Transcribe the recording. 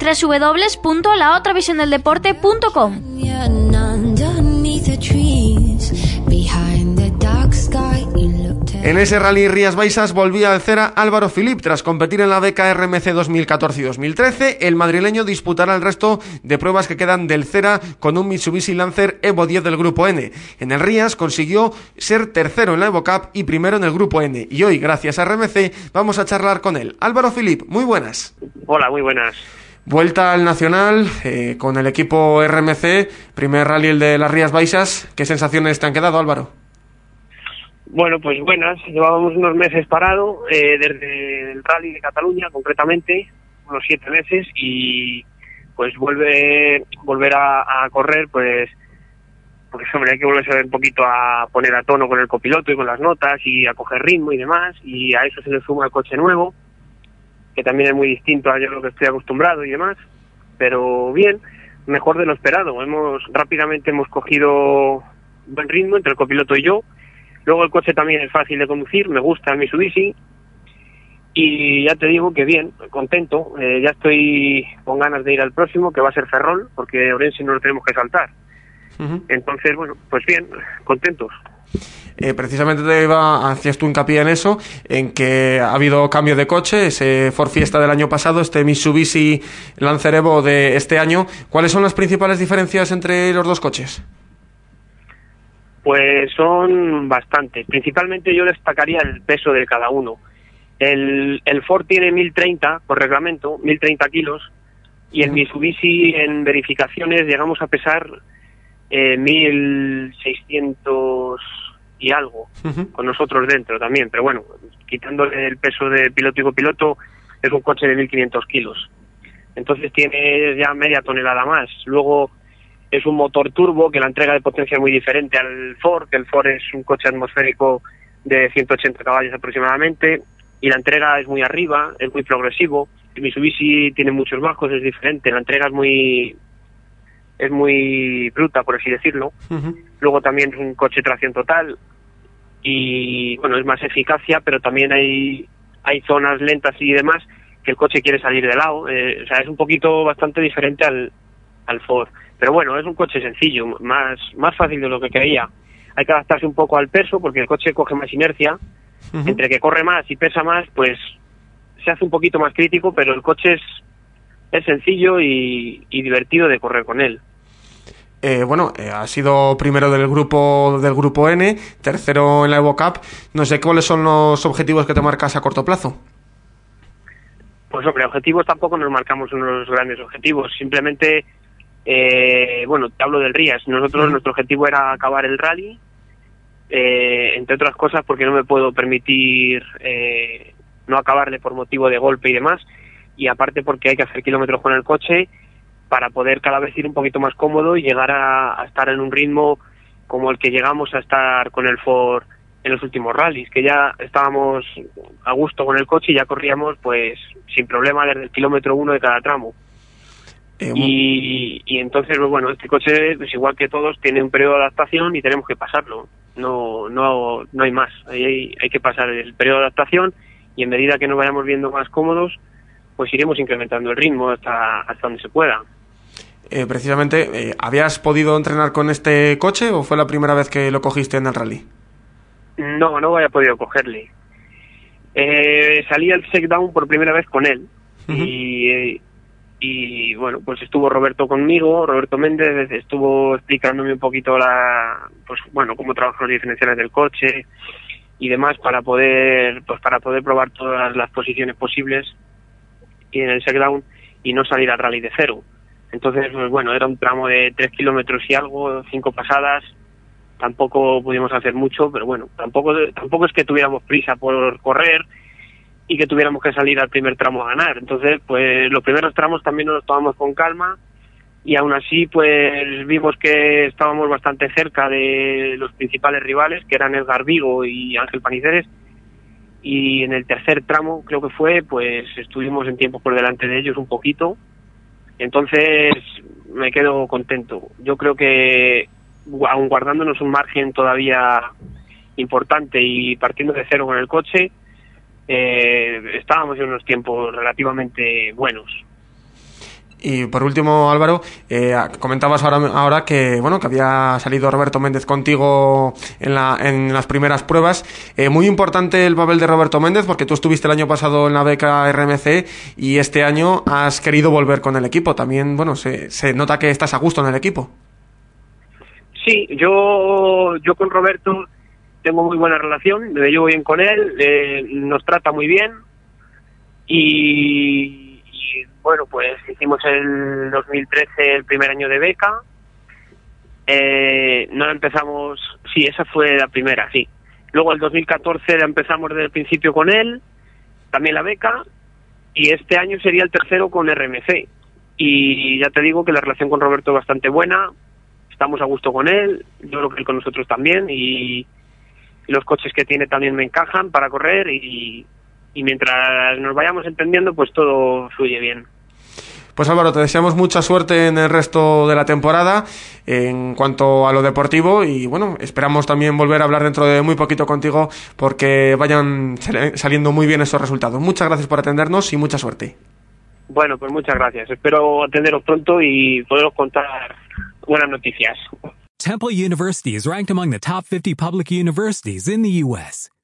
www.laotravisiondeldeporte.com En ese rally Rías Baixas volvía al Cera Álvaro Filip. Tras competir en la RMC 2014 y 2013, el madrileño disputará el resto de pruebas que quedan del Cera con un Mitsubishi Lancer Evo 10 del Grupo N. En el Rías consiguió ser tercero en la Evo Cup y primero en el Grupo N. Y hoy, gracias a RMC, vamos a charlar con él. Álvaro Filip, muy buenas. Hola, muy buenas. Vuelta al Nacional eh, con el equipo RMC, primer rally el de las Rías Baixas. ¿Qué sensaciones te han quedado, Álvaro? Bueno, pues buenas. Llevábamos unos meses parado, eh, desde el rally de Cataluña, concretamente, unos siete meses, y pues vuelve volver a, correr, pues, porque hombre, hay que volverse un poquito a poner a tono con el copiloto y con las notas y a coger ritmo y demás, y a eso se le suma el coche nuevo, que también es muy distinto a lo que estoy acostumbrado y demás, pero bien, mejor de lo esperado. Hemos rápidamente hemos cogido buen ritmo entre el copiloto y yo Luego el coche también es fácil de conducir, me gusta el Mitsubishi y ya te digo que bien, contento. Eh, ya estoy con ganas de ir al próximo, que va a ser Ferrol, porque Orense no lo tenemos que saltar. Entonces, bueno, pues bien, contentos. Eh, precisamente te iba, hacías tu hincapié en eso, en que ha habido cambio de coche, ese Ford Fiesta del año pasado, este Mitsubishi Lancer Evo de este año. ¿Cuáles son las principales diferencias entre los dos coches? Pues son bastantes. Principalmente yo destacaría el peso de cada uno. El, el Ford tiene 1030 por reglamento, 1030 kilos, y el Mitsubishi en verificaciones llegamos a pesar eh, 1600 y algo, con nosotros dentro también. Pero bueno, quitándole el peso de piloto y copiloto, es un coche de 1500 kilos. Entonces tiene ya media tonelada más. Luego es un motor turbo que la entrega de potencia es muy diferente al Ford, que el Ford es un coche atmosférico de 180 caballos aproximadamente y la entrega es muy arriba, es muy progresivo. El Mitsubishi tiene muchos bajos, es diferente, la entrega es muy es muy bruta, por así decirlo. Luego también es un coche tracción total y bueno, es más eficacia, pero también hay hay zonas lentas y demás que el coche quiere salir de lado, eh, o sea, es un poquito bastante diferente al, al Ford. Pero bueno, es un coche sencillo, más, más fácil de lo que creía. Hay que adaptarse un poco al peso porque el coche coge más inercia. Entre que corre más y pesa más, pues se hace un poquito más crítico, pero el coche es, es sencillo y, divertido de correr con él. Eh, bueno, eh, ha sido primero del grupo del grupo N, tercero en la Evo Cup. No sé cuáles son los objetivos que te marcas a corto plazo. Pues hombre, objetivos tampoco nos marcamos unos grandes objetivos. Simplemente eh, bueno, te hablo del Rías. Nosotros, nuestro objetivo era acabar el rally, eh, entre otras cosas porque no me puedo permitir eh, no acabarle por motivo de golpe y demás, y aparte porque hay que hacer kilómetros con el coche para poder cada vez ir un poquito más cómodo y llegar a, estar en un ritmo como el que llegamos a estar con el Ford en los últimos rallies, que ya estábamos a gusto con el coche y ya corríamos pues sin problema desde el kilómetro uno de cada tramo. Eh, y, entonces, pues, bueno, este coche, pues igual que todos, tiene un periodo de adaptación y tenemos que pasarlo. No, no, no hay más. Hay, hay que pasar el periodo de adaptación y en medida que nos vayamos viendo más cómodos, pues iremos incrementando el ritmo hasta, hasta donde se pueda. Eh, precisamente, eh, ¿habías podido entrenar con este coche o fue la primera vez que lo cogiste en el rally? No, no había podido cogerle. Eh, salí al down por primera vez con él y, y bueno, pues estuvo Roberto conmigo, Roberto Méndez estuvo explicándome un poquito la, pues bueno, cómo trabajan los diferenciales del coche y demás para poder, pues para poder probar todas las posiciones posibles y en el down y no salir al rally de cero. Entonces, pues bueno, era un tramo de tres kilómetros y algo, cinco pasadas, tampoco pudimos hacer mucho, pero bueno, tampoco, tampoco es que tuviéramos prisa por correr, y que tuviéramos que salir al primer tramo a ganar. Entonces, pues los primeros tramos también nos los tomamos con calma y aún así, pues vimos que estábamos bastante cerca de los principales rivales, que eran Edgar Vigo y Ángel Paniceres. Y en el tercer tramo, creo que fue, pues estuvimos en tiempo por delante de ellos un poquito. Entonces, me quedo contento. Yo creo que, aun guardándonos un margen todavía importante y partiendo de cero con el coche, eh, estábamos en unos tiempos relativamente buenos. Y por último, Álvaro, eh, comentabas ahora, ahora que bueno que había salido Roberto Méndez contigo en, la, en las primeras pruebas. Eh, muy importante el papel de Roberto Méndez porque tú estuviste el año pasado en la beca RMC y este año has querido volver con el equipo. También, bueno, se, se nota que estás a gusto en el equipo. Sí, yo, yo con Roberto tengo muy buena relación, me llevo bien con él, eh, nos trata muy bien y, bueno, pues hicimos el 2013 el primer año de beca. Eh, no empezamos, sí, esa fue la primera, sí. Luego el 2014 la empezamos desde el principio con él, también la beca, y este año sería el tercero con RMC. Y ya te digo que la relación con Roberto es bastante buena, estamos a gusto con él, yo creo que con nosotros también, y, los coches que tiene también me encajan para correr y, mientras nos vayamos entendiendo pues todo fluye bien. Pues Álvaro, te deseamos mucha suerte en el resto de la temporada en cuanto a lo deportivo y bueno, esperamos también volver a hablar dentro de muy poquito contigo porque vayan saliendo muy bien esos resultados. Muchas gracias por atendernos y mucha suerte. Bueno, pues muchas gracias. Espero atenderos pronto y poderos contar buenas noticias. Temple University is ranked among the top 50 public universities in the U.S.